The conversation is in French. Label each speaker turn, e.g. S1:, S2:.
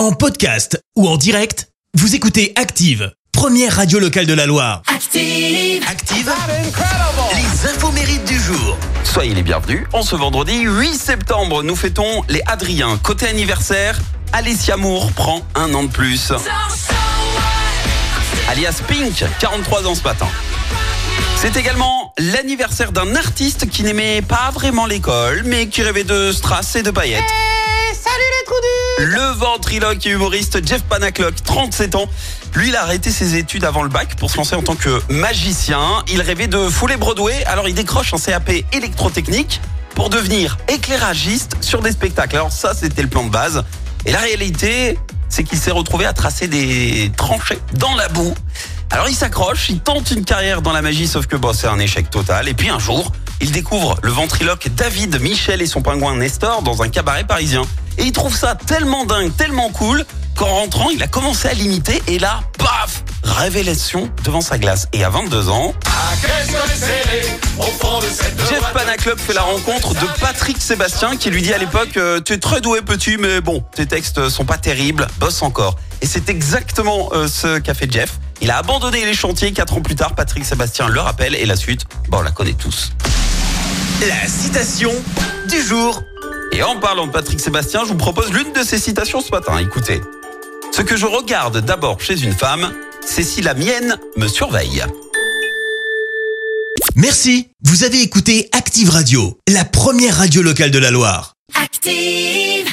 S1: En podcast ou en direct, vous écoutez Active, première radio locale de la Loire.
S2: Active.
S1: Active, les infos mérites du jour.
S3: Soyez les bienvenus. En ce vendredi 8 septembre, nous fêtons les Adriens. Côté anniversaire, Alessia Moore prend un an de plus. Alias Pink, 43 ans ce matin. C'est également l'anniversaire d'un artiste qui n'aimait pas vraiment l'école, mais qui rêvait de strass et de paillettes. Le ventriloque et humoriste Jeff Panaclock, 37 ans. Lui, il a arrêté ses études avant le bac pour se lancer en tant que magicien. Il rêvait de fouler Broadway, alors il décroche un CAP électrotechnique pour devenir éclairagiste sur des spectacles. Alors ça, c'était le plan de base. Et la réalité, c'est qu'il s'est retrouvé à tracer des tranchées dans la boue. Alors il s'accroche, il tente une carrière dans la magie, sauf que bon, c'est un échec total. Et puis un jour, il découvre le ventriloque David Michel et son pingouin Nestor dans un cabaret parisien. Et il trouve ça tellement dingue, tellement cool, qu'en rentrant, il a commencé à l'imiter et là, paf Révélation devant sa glace. Et à 22 ans, Jeff Panaclock fait la rencontre de Patrick Sébastien qui lui dit à l'époque euh, Tu es très doué petit mais bon, tes textes sont pas terribles, bosse encore. Et c'est exactement euh, ce qu'a fait Jeff. Il a abandonné les chantiers, quatre ans plus tard, Patrick Sébastien le rappelle et la suite, bon, on la connaît tous.
S1: La citation du jour.
S3: Et en parlant de Patrick Sébastien, je vous propose l'une de ses citations ce matin. Écoutez. Ce que je regarde d'abord chez une femme, c'est si la mienne me surveille.
S1: Merci, vous avez écouté Active Radio, la première radio locale de la Loire.
S2: Active.